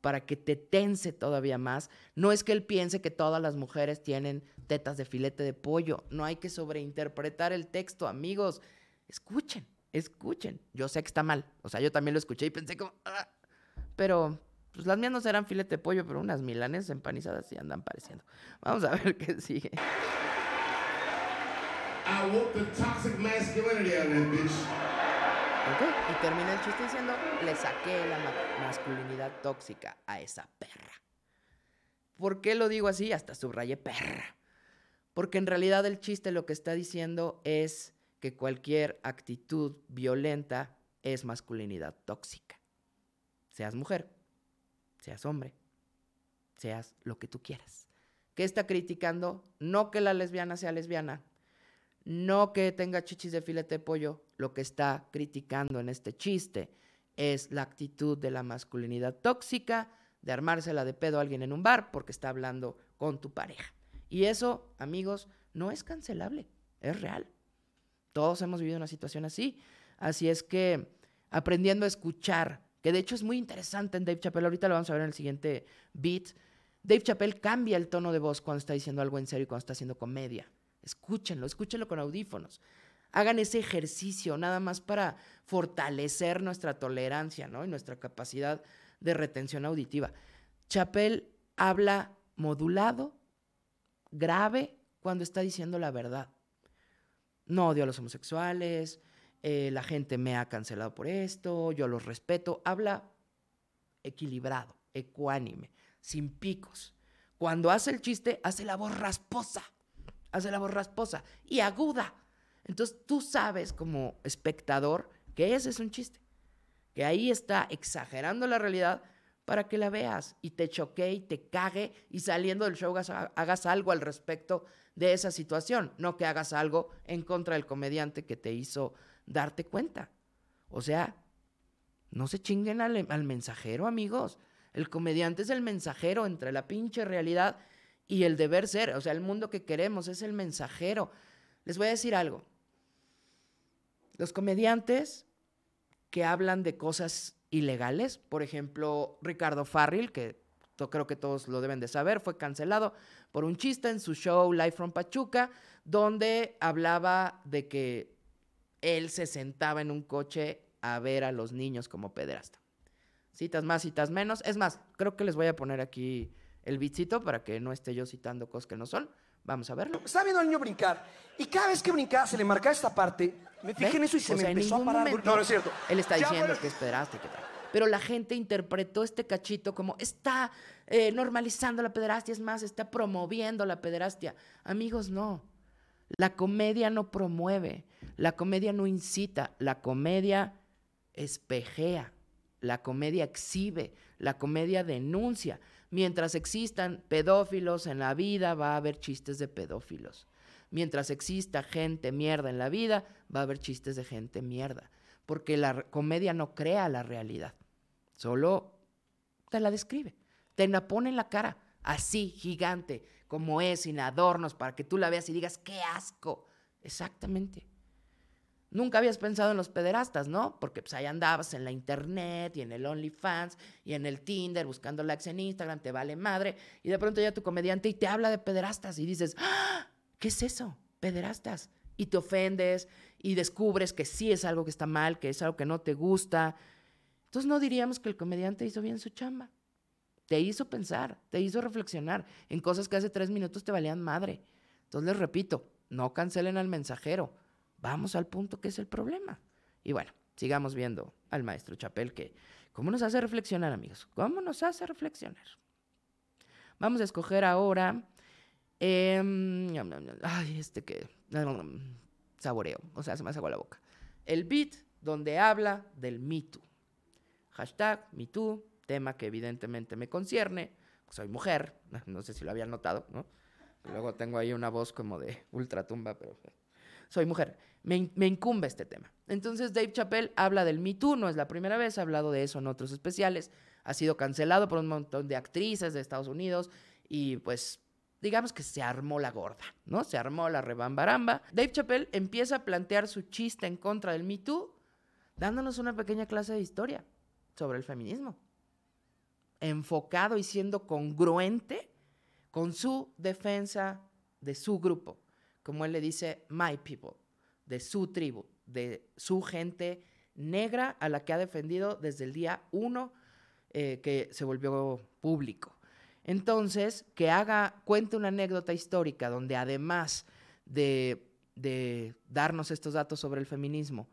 A: para que te tense todavía más. No es que él piense que todas las mujeres tienen tetas de filete de pollo. No hay que sobreinterpretar el texto, amigos. Escuchen, escuchen. Yo sé que está mal. O sea, yo también lo escuché y pensé como... "Ah". Pero pues las mías no serán filete de pollo, pero unas milanesas empanizadas sí andan pareciendo. Vamos a ver qué sigue.
B: I whooped the toxic masculinity out of that bitch.
A: Ok, Y termina el chiste diciendo, le saqué la ma- masculinidad tóxica a esa perra. ¿Por qué lo digo así? Hasta subrayé perra. Porque en realidad el chiste lo que está diciendo es que cualquier actitud violenta es masculinidad tóxica. Seas mujer, seas hombre, seas lo que tú quieras. ¿Qué está criticando? No que la lesbiana sea lesbiana, no que tenga chichis de filete de pollo, lo que está criticando en este chiste es la actitud de la masculinidad tóxica, de armársela de pedo a alguien en un bar porque está hablando con tu pareja. Y eso, amigos, no es cancelable, es real. Todos hemos vivido una situación así. Así es que aprendiendo a escuchar, que de hecho es muy interesante en Dave Chappelle, ahorita lo vamos a ver en el siguiente beat. Dave Chappelle cambia el tono de voz cuando está diciendo algo en serio y cuando está haciendo comedia. Escúchenlo, escúchenlo con audífonos. Hagan ese ejercicio nada más para fortalecer nuestra tolerancia ¿no? y nuestra capacidad de retención auditiva. Chappelle habla modulado, grave, cuando está diciendo la verdad. No odio a los homosexuales, eh, la gente me ha cancelado por esto, yo los respeto. Habla equilibrado, ecuánime, sin picos. Cuando hace el chiste, hace la voz rasposa, hace la voz rasposa y aguda. Entonces tú sabes como espectador que ese es un chiste, que ahí está exagerando la realidad para que la veas y te choque y te cague y saliendo del show hagas, hagas algo al respecto de esa situación, no que hagas algo en contra del comediante que te hizo darte cuenta. O sea, no se chinguen al, mensajero, amigos. El comediante es el mensajero entre la pinche realidad y el deber ser. O sea, el mundo que queremos es el mensajero. Les voy a decir algo. Los comediantes que hablan de cosas ilegales, por ejemplo, Ricardo Farril, que creo que todos lo deben de saber, fue cancelado por un chiste en su show Live from Pachuca, donde hablaba de que él se sentaba en un coche a ver a los niños como pederasta. Citas más, citas menos. Es más, creo que les voy a poner aquí el bitcito para que no esté yo citando cosas que no son. Vamos a verlo.
C: Estaba viendo al niño brincar y cada vez que brincaba se le marcaba esta parte. Me fijé en eso y se
A: O
C: me
A: sea,
C: empezó a parar.
A: momento
C: No, no es cierto.
A: Él está
C: Ya
A: diciendo que es pederasta y que tal. Pero la gente interpretó este cachito como está eh, normalizando la pederastia, es más, está promoviendo la pederastia. Amigos, no. La comedia no promueve, la comedia no incita, la comedia espejea, la comedia exhibe, la comedia denuncia. Mientras existan pedófilos en la vida, va a haber chistes de pedófilos. Mientras exista gente mierda en la vida, va a haber chistes de gente mierda. Porque la comedia no crea la realidad, solo te la describe, te la pone en la cara, así, gigante, como es, sin adornos, para que tú la veas y digas, qué asco. Exactamente. Nunca habías pensado en los pederastas, ¿no? Porque pues ahí andabas en la internet y en el OnlyFans y en el Tinder buscando likes en Instagram, te vale madre. Y de pronto ya tu comediante y te habla de pederastas y dices, ¡Ah! ¿qué es eso? Pederastas. Y te ofendes y descubres que sí es algo que está mal, que es algo que no te gusta. Entonces no diríamos que el comediante hizo bien su chamba. Te hizo pensar, te hizo reflexionar en cosas que hace tres minutos te valían madre. Entonces les repito, no cancelen al mensajero. Vamos al punto que es el problema. Y bueno, sigamos viendo al maestro Chapel que, ¿cómo nos hace reflexionar, amigos? ¿Cómo nos hace reflexionar? Vamos a escoger ahora. Em, ay, este que. Saboreo, o sea, se me hace agua la boca. El beat donde habla del Me Too. Hashtag Me Too, tema que evidentemente me concierne. Soy mujer, no sé si lo habían notado, ¿no? Luego tengo ahí una voz como de ultratumba, pero soy mujer. Me incumbe este tema. Entonces Dave Chappelle habla del Me Too, no es la primera vez, ha hablado de eso en otros especiales. Ha sido cancelado por un montón de actrices de Estados Unidos y pues digamos que se armó la gorda, ¿no? Se armó la rebambaramba. Dave Chappelle empieza a plantear su chiste en contra del Me Too dándonos una pequeña clase de historia sobre el feminismo. Enfocado y siendo congruente con su defensa de su grupo, como él le dice, my people, de su tribu, de su gente negra a la que ha defendido desde el día uno eh, que se volvió público. Entonces, que haga, cuente una anécdota histórica donde además de, darnos estos datos sobre el feminismo,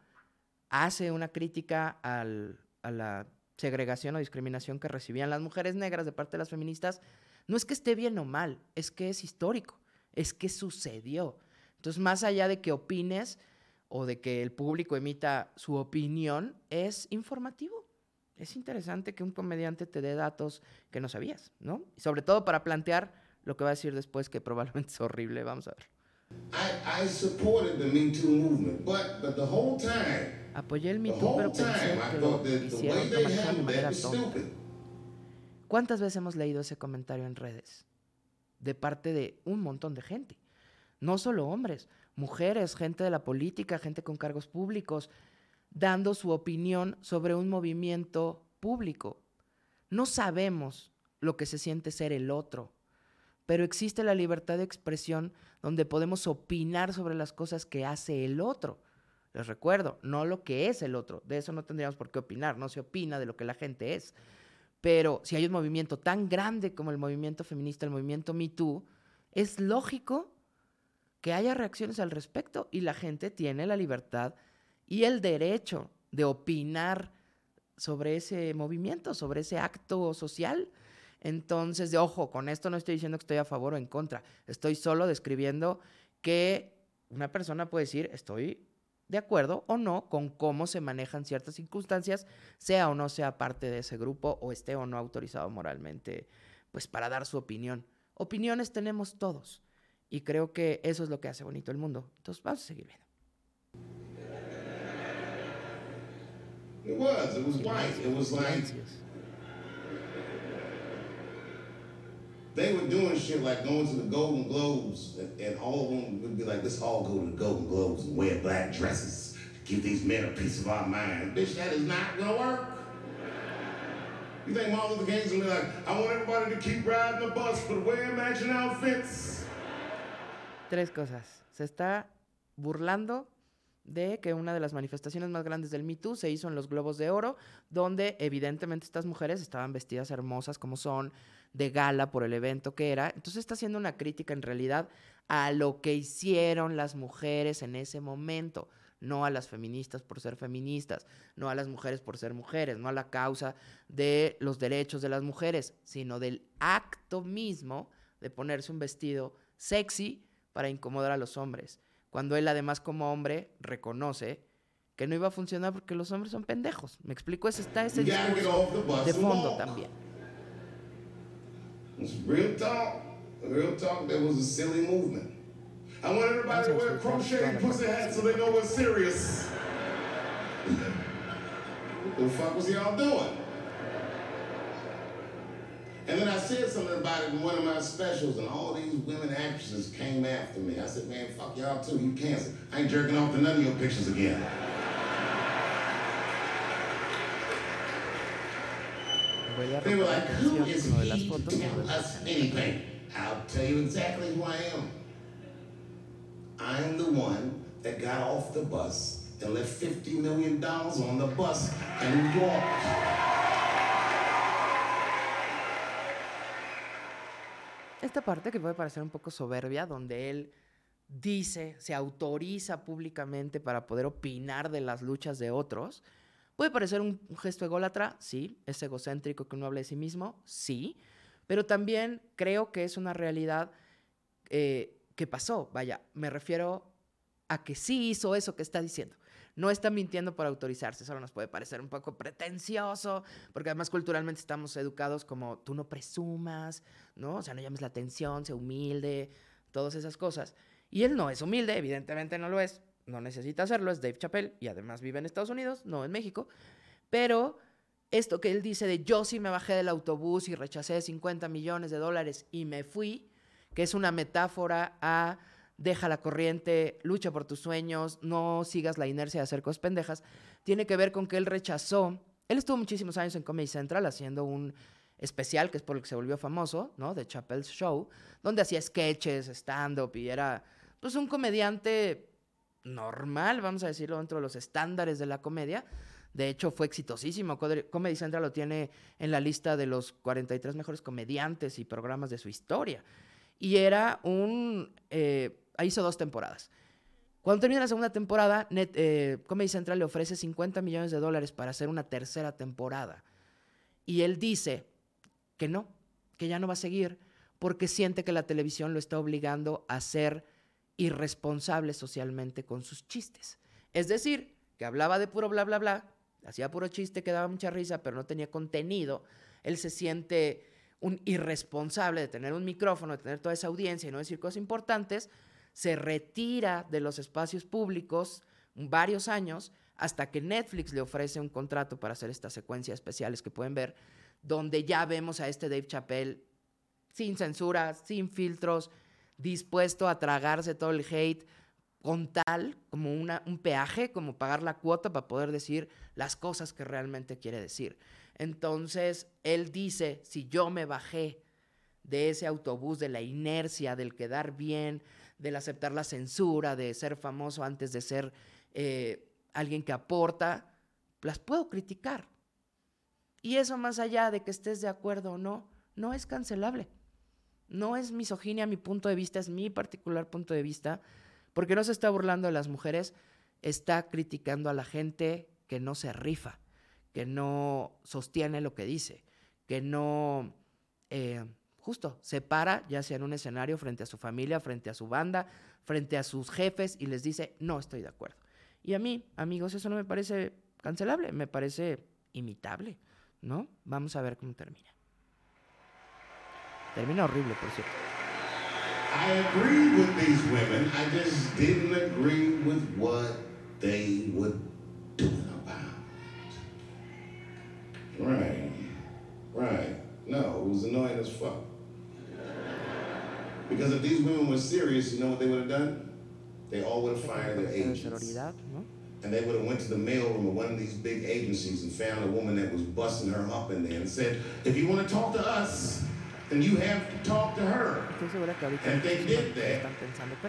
A: hace una crítica a la segregación o discriminación que recibían las mujeres negras de parte de las feministas, no es que esté bien o mal, es que es histórico, es que sucedió. Entonces, más allá de que opines o de que el público emita su opinión, es informativo. Es interesante que un comediante te dé datos que no sabías, ¿no? Y sobre todo para plantear lo que va a decir después, que probablemente es horrible. Vamos a ver.
B: I, I supported the Me Too movement, but, but the whole time,
A: Apoyé el Me Too, pero pensé que lo hicieron, de manera tonta. ¿Cuántas veces hemos leído ese comentario en redes? De parte de un montón de gente. No solo hombres, mujeres, gente de la política, gente con cargos públicos, dando su opinión sobre un movimiento público. No sabemos lo que se siente ser el otro, pero existe la libertad de expresión donde podemos opinar sobre las cosas que hace el otro. Les recuerdo, no lo que es el otro, de eso no tendríamos por qué opinar, no se opina de lo que la gente es. Pero si hay un movimiento tan grande como el movimiento feminista, el movimiento Me Too, es lógico que haya reacciones al respecto y la gente tiene la libertad y el derecho de opinar sobre ese movimiento, sobre ese acto social. Entonces, de ojo, con esto no estoy diciendo que estoy a favor o en contra, estoy solo describiendo que una persona puede decir, estoy de acuerdo o no con cómo se manejan ciertas circunstancias, sea o no sea parte de ese grupo o esté o no autorizado moralmente, pues para dar su opinión. Opiniones tenemos todos y creo que eso es lo que hace bonito el mundo. Entonces vamos a seguir viendo.
B: It was. It was white. It was like they were doing shit like going to the Golden Globes, and, and all of them would be like, let's all go to the Golden Globes and wear black dresses to give these men a piece of our mind. Bitch, that is not gonna work. You think Martin Luther King's gonna be like, I want everybody to keep riding the bus, but wear matching outfits?
A: Tres cosas. Se está burlando de que una de las manifestaciones más grandes del Me Too se hizo en los Globos de Oro, donde evidentemente estas mujeres estaban vestidas hermosas como son, de gala por el evento que era. Entonces está haciendo una crítica en realidad a lo que hicieron las mujeres en ese momento, no a las feministas por ser feministas, no a las mujeres por ser mujeres, no a la causa de los derechos de las mujeres, sino del acto mismo de ponerse un vestido sexy para incomodar a los hombres. Cuando él además como hombre reconoce que no iba a funcionar porque los hombres son pendejos. Me explico, ese está ese discurso de fondo también.
B: Real talk. Real talk, that was a silly movement. I want everybody to wear crochet pussy hats so they know we're serious. what the fuck was y'all doing? And then I said something about it in one of my specials, and all these women actresses came after me. I said, man, fuck y'all too. You canceled. I ain't jerking off to none of your pictures again. They were like, who is
A: con lo de las
B: he to tell us anything? I'll tell you exactly who I am. I'm the one that got off the bus and left $50 million on the bus and walked.
A: Esta parte que puede parecer un poco soberbia, donde él dice, se autoriza públicamente para poder opinar de las luchas de otros, puede parecer un, gesto ególatra, sí, es egocéntrico que uno hable de sí mismo, sí, pero también creo que es una realidad eh, que pasó, vaya, me refiero a que sí hizo eso que está diciendo. No está mintiendo para autorizarse, solo nos puede parecer un poco pretencioso, porque además culturalmente estamos educados como tú no presumas, ¿no? O sea, no llames la atención, sé humilde, todas esas cosas. Y él no es humilde, evidentemente no lo es, no necesita hacerlo, es Dave Chappelle y además vive en Estados Unidos, no en México, pero esto que él dice de yo sí me bajé del autobús y rechacé 50 millones de dólares y me fui, que es una metáfora a deja la corriente, lucha por tus sueños, no sigas la inercia de hacer cosas pendejas, tiene que ver con que él rechazó, él estuvo muchísimos años en Comedy Central haciendo un especial, que es por el que se volvió famoso, ¿no? De Chappelle's Show, donde hacía sketches, stand-up y era, pues, un comediante normal, vamos a decirlo, dentro de los estándares de la comedia. De hecho, fue exitosísimo. Comedy Central lo tiene en la lista de los 43 mejores comediantes y programas de su historia. Y era un... eh, hizo dos temporadas. Cuando termina la segunda temporada, Net- eh, Comedy Central le ofrece 50 millones de dólares para hacer una tercera temporada. Y él dice que no, que ya no va a seguir, porque siente que la televisión lo está obligando a ser irresponsable socialmente con sus chistes. Es decir, que hablaba de puro bla, bla, bla, hacía puro chiste que daba mucha risa, pero no tenía contenido. Él se siente un irresponsable de tener un micrófono, de tener toda esa audiencia y no decir cosas importantes, se retira de los espacios públicos varios años hasta que Netflix le ofrece un contrato para hacer estas secuencias especiales que pueden ver, donde ya vemos a este Dave Chappelle sin censura, sin filtros, dispuesto a tragarse todo el hate con tal como una, un peaje, como pagar la cuota para poder decir las cosas que realmente quiere decir. Entonces, él dice, si yo me bajé de ese autobús, de la inercia, del quedar bien, del aceptar la censura, de ser famoso antes de ser eh, alguien que aporta, las puedo criticar. Y eso más allá de que estés de acuerdo o no, no es cancelable. No es misoginia mi punto de vista, es mi particular punto de vista, porque no se está burlando de las mujeres, está criticando a la gente que no se rifa, que no sostiene lo que dice, que no, eh, justo, se para, ya sea en un escenario, frente a su familia, frente a su banda, frente a sus jefes y les dice, no estoy de acuerdo. Y a mí, amigos, eso no me parece cancelable, me parece imitable, ¿no? Vamos a ver cómo termina. Termina horrible, por cierto.
B: I agree with these women. I just didn't agree with what they were doing about. Right. Right. No, it was annoying as fuck. Because if these women were serious, you know what they would have done? They all would have fired their agents. And they would have went to the mailroom of one of these big agencies and found a woman that was busting her up in there and said, if you want to talk to us, then you have to talk to her. And they did that.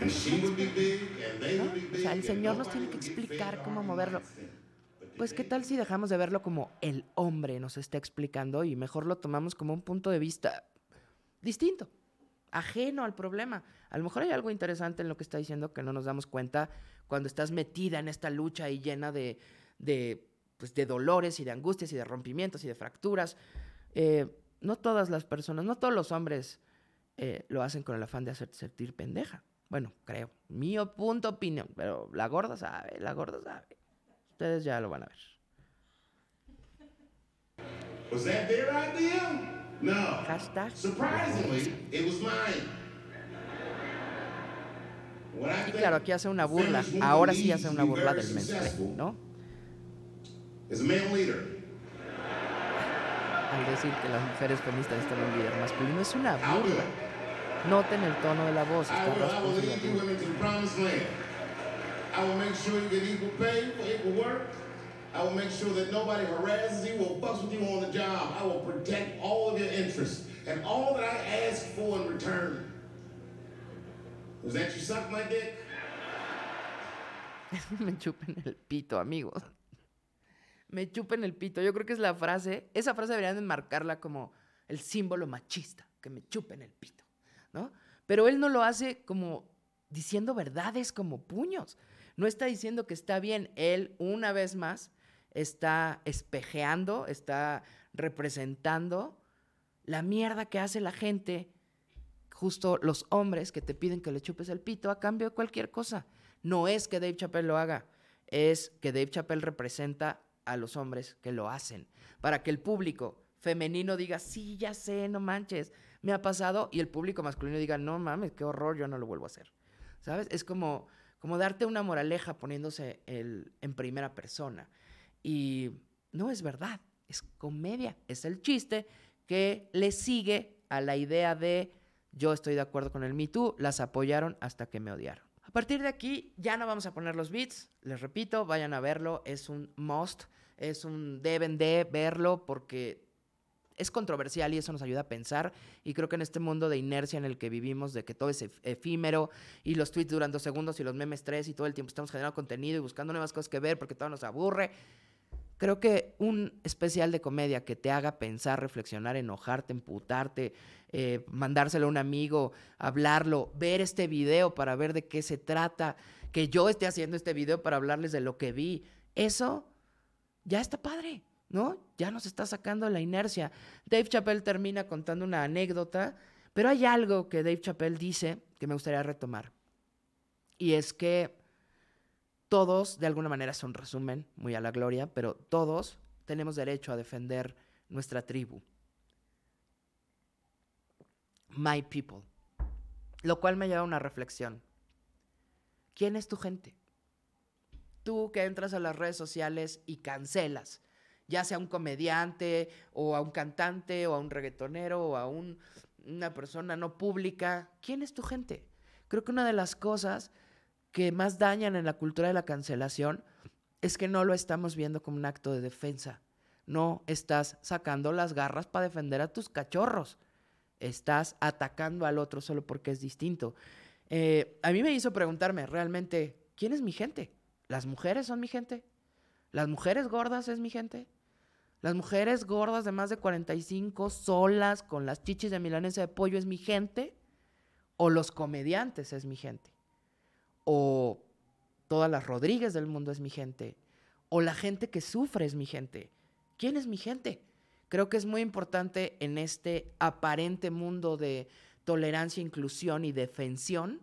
B: And she would be big, and they would be
A: O
B: big.
A: sea, el Señor nos tiene que explicar cómo moverlo. Pues qué tal si dejamos de verlo como el hombre nos está explicando y mejor lo tomamos como un punto de vista distinto, ajeno al problema. A lo mejor hay algo interesante en lo que está diciendo que no nos damos cuenta cuando estás metida en esta lucha y llena de, de, pues, de dolores y de angustias y de rompimientos y de fracturas. Eh, no todas las personas, no todos los hombres eh, lo hacen con el afán de hacerte sentir pendeja. Bueno, creo. Mío punto opinión. Pero la gorda sabe, la gorda sabe. Ustedes ya lo van a ver.
B: Their idea? No.
A: Hashtag.
B: Surprisingly, it was mine.
A: Y claro, aquí hace una burla. Ahora sí hace una burla del
B: successful
A: ¿no? Al decir que las mujeres feministas están en un líder masculino. Es una burla. Noten el tono de la voz. Está rasposo
B: I will make sure that nobody harasses you or fucks with you on the job. I will protect all of your interests and all that I ask for in return. Was that you suck my dick?
A: Me chupen el pito, amigos. Me chupen el pito. Yo creo que es la frase. Esa frase deberían enmarcarla como el símbolo machista. Que me chupen el pito. ¿No? Pero él no lo hace como diciendo verdades como puños. No está diciendo que está bien. Él, una vez más, está espejeando, está representando la mierda que hace la gente, justo los hombres que te piden que le chupes el pito a cambio de cualquier cosa. No es que Dave Chappelle lo haga, es que Dave Chappelle representa a los hombres que lo hacen, para que el público femenino diga, sí, ya sé, no manches, me ha pasado, y el público masculino diga, no mames, qué horror, yo no lo vuelvo a hacer. ¿Sabes? Es como, como darte una moraleja poniéndose el, en primera persona. Y no es verdad, es comedia, es el chiste que le sigue a la idea de yo estoy de acuerdo con el Me Too, las apoyaron hasta que me odiaron. A partir de aquí ya no vamos a poner los beats, les repito, vayan a verlo, es un must, es un deben de verlo porque es controversial y eso nos ayuda a pensar. Y creo que en este mundo de inercia en el que vivimos, de que todo es ef- efímero y los tweets duran dos segundos y los memes tres y todo el tiempo estamos generando contenido y buscando nuevas cosas que ver porque todo nos aburre. Creo que un especial de comedia que te haga pensar, reflexionar, enojarte, emputarte, eh, mandárselo a un amigo, hablarlo, ver este video para ver de qué se trata, que yo esté haciendo este video para hablarles de lo que vi, eso ya está padre, ¿no? Ya nos está sacando la inercia. Dave Chappelle termina contando una anécdota, pero hay algo que Dave Chappelle dice que me gustaría retomar. Y es que todos, de alguna manera es un resumen, muy a la gloria, pero todos tenemos derecho a defender nuestra tribu. My people. Lo cual me lleva a una reflexión. ¿Quién es tu gente? Tú que entras a las redes sociales y cancelas, ya sea un comediante o a un cantante o a un reggaetonero o a un- una persona no pública, ¿quién es tu gente? Creo que una de las cosas que más dañan en la cultura de la cancelación es que no lo estamos viendo como un acto de defensa. No estás sacando las garras para defender a tus cachorros. Estás atacando al otro solo porque es distinto. Eh, a mí me hizo preguntarme realmente, ¿quién es mi gente? ¿Las mujeres son mi gente? ¿Las mujeres gordas es mi gente? ¿Las mujeres gordas de más de 45 solas con las chichis de milanesa de pollo es mi gente? ¿O los comediantes es mi gente? ¿O todas las Rodríguez del mundo es mi gente? ¿O la gente que sufre es mi gente? ¿Quién es mi gente? Creo que es muy importante en este aparente mundo de tolerancia, inclusión y defensión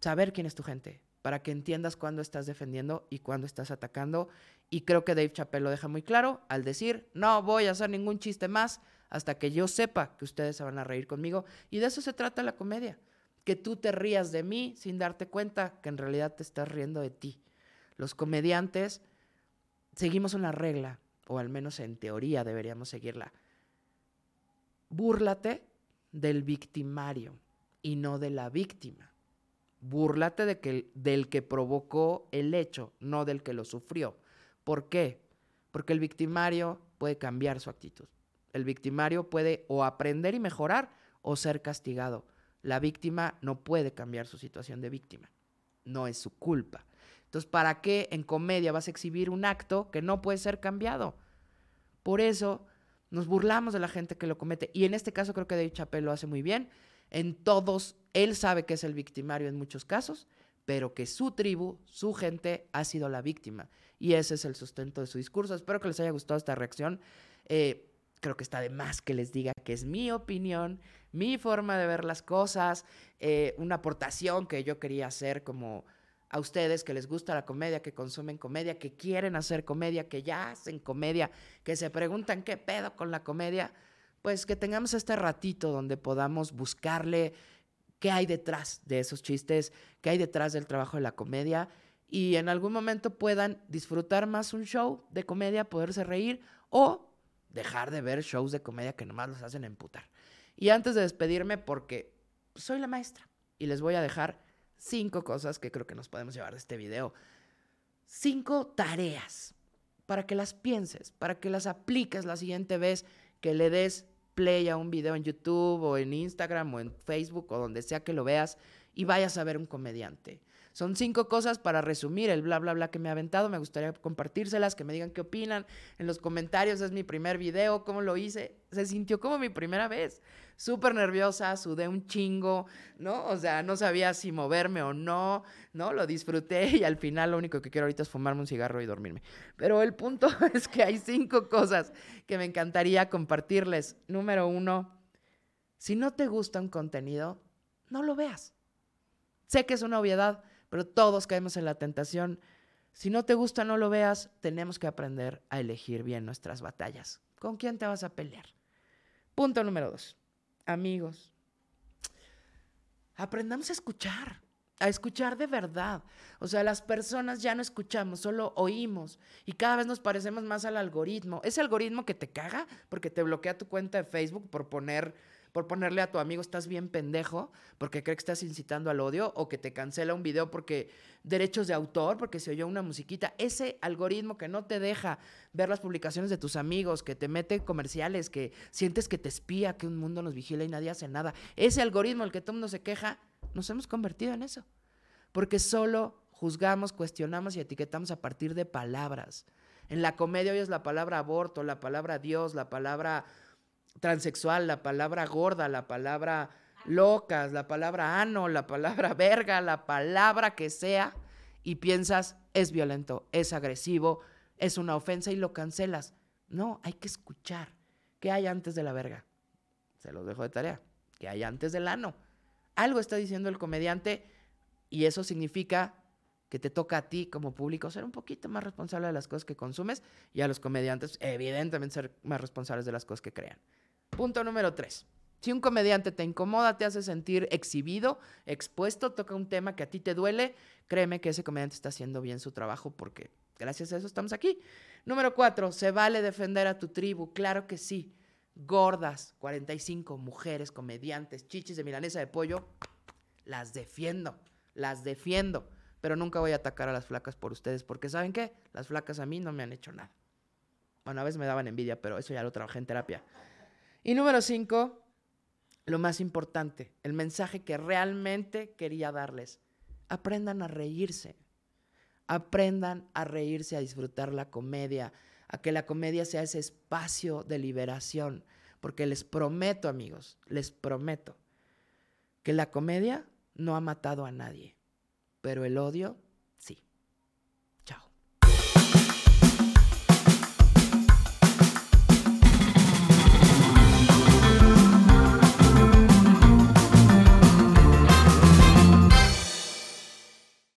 A: saber quién es tu gente, para que entiendas cuándo estás defendiendo y cuándo estás atacando. Y creo que Dave Chappelle lo deja muy claro al decir, no voy a hacer ningún chiste más hasta que yo sepa que ustedes se van a reír conmigo. Y de eso se trata la comedia, que tú te rías de mí sin darte cuenta que en realidad te estás riendo de ti. Los comediantes seguimos una regla, o al menos en teoría deberíamos seguirla. Búrlate del victimario y no de la víctima. Búrlate de que, del que provocó el hecho, no del que lo sufrió. ¿Por qué? Porque el victimario puede cambiar su actitud. El victimario puede o aprender y mejorar o ser castigado. La víctima no puede cambiar su situación de víctima. No es su culpa. Entonces, ¿para qué en comedia vas a exhibir un acto que no puede ser cambiado? Por eso nos burlamos de la gente que lo comete. Y en este caso creo que David Chappelle lo hace muy bien. En todos, él sabe que es el victimario en muchos casos, pero que su tribu, su gente, ha sido la víctima. Y ese es el sustento de su discurso. Espero que les haya gustado esta reacción. Eh, creo que está de más que les diga que es mi opinión, mi forma de ver las cosas, eh, una aportación que yo quería hacer como a ustedes que les gusta la comedia, que consumen comedia, que quieren hacer comedia, que ya hacen comedia, que se preguntan qué pedo con la comedia, pues que tengamos este ratito donde podamos buscarle qué hay detrás de esos chistes, qué hay detrás del trabajo de la comedia y en algún momento puedan disfrutar más un show de comedia, poderse reír o dejar de ver shows de comedia que nomás los hacen emputar. Y antes de despedirme, porque soy la maestra y les voy a dejar cinco cosas que creo que nos podemos llevar de este video. Cinco tareas para que las pienses, para que las apliques la siguiente vez que le des play a un video en YouTube o en Instagram o en Facebook o donde sea que lo veas y vayas a ver un comediante. Son cinco cosas para resumir el bla, bla, bla que me ha aventado. Me gustaría compartírselas, que me digan qué opinan en los comentarios. Es mi primer video, cómo lo hice. Se sintió como mi primera vez. Súper nerviosa, sudé un chingo, ¿no? O sea, no sabía si moverme o no, ¿no? Lo disfruté y al final lo único que quiero ahorita es fumarme un cigarro y dormirme. Pero el punto es que hay cinco cosas que me encantaría compartirles. Número uno, si no te gusta un contenido, no lo veas. Sé que es una obviedad, pero todos caemos en la tentación. Si no te gusta, no lo veas. Tenemos que aprender a elegir bien nuestras batallas. ¿Con quién te vas a pelear? Punto número dos. Amigos, aprendamos a escuchar, a escuchar de verdad. O sea, las personas ya no escuchamos, solo oímos y cada vez nos parecemos más al algoritmo. Ese algoritmo que te caga porque te bloquea tu cuenta de Facebook por poner por ponerle a tu amigo estás bien pendejo porque cree que estás incitando al odio o que te cancela un video porque derechos de autor, porque se oyó una musiquita. Ese algoritmo que no te deja ver las publicaciones de tus amigos, que te mete comerciales, que sientes que te espía, que un mundo nos vigila y nadie hace nada. Ese algoritmo, el que todo mundo se queja, nos hemos convertido en eso. Porque solo juzgamos, cuestionamos y etiquetamos a partir de palabras. En la comedia hoy es la palabra aborto, la palabra Dios, la palabra transexual, la palabra gorda, la palabra locas, la palabra ano, la palabra verga, la palabra que sea, y piensas, es violento, es agresivo, es una ofensa y lo cancelas. No, hay que escuchar. ¿Qué hay antes de la verga? Se los dejo de tarea. ¿Qué hay antes del ano? Algo está diciendo el comediante y eso significa que te toca a ti como público ser un poquito más responsable de las cosas que consumes y a los comediantes, evidentemente, ser más responsables de las cosas que crean. Punto número tres. Si un comediante te incomoda, te hace sentir exhibido, expuesto, toca un tema que a ti te duele, créeme que ese comediante está haciendo bien su trabajo porque gracias a eso estamos aquí. Número cuatro, se vale defender a tu tribu, claro que sí. Gordas, 45 mujeres, comediantes, chichis de milanesa de pollo, las defiendo, las defiendo, pero nunca voy a atacar a las flacas por ustedes porque ¿saben qué? Las flacas a mí no me han hecho nada. Bueno, a veces me daban envidia, pero eso ya lo trabajé en terapia. Y número cinco, lo más importante, el mensaje que realmente quería darles. Aprendan a reírse. Aprendan a reírse, a disfrutar la comedia, a que la comedia sea ese espacio de liberación. Porque les prometo, amigos, les prometo que la comedia no ha matado a nadie, pero el odio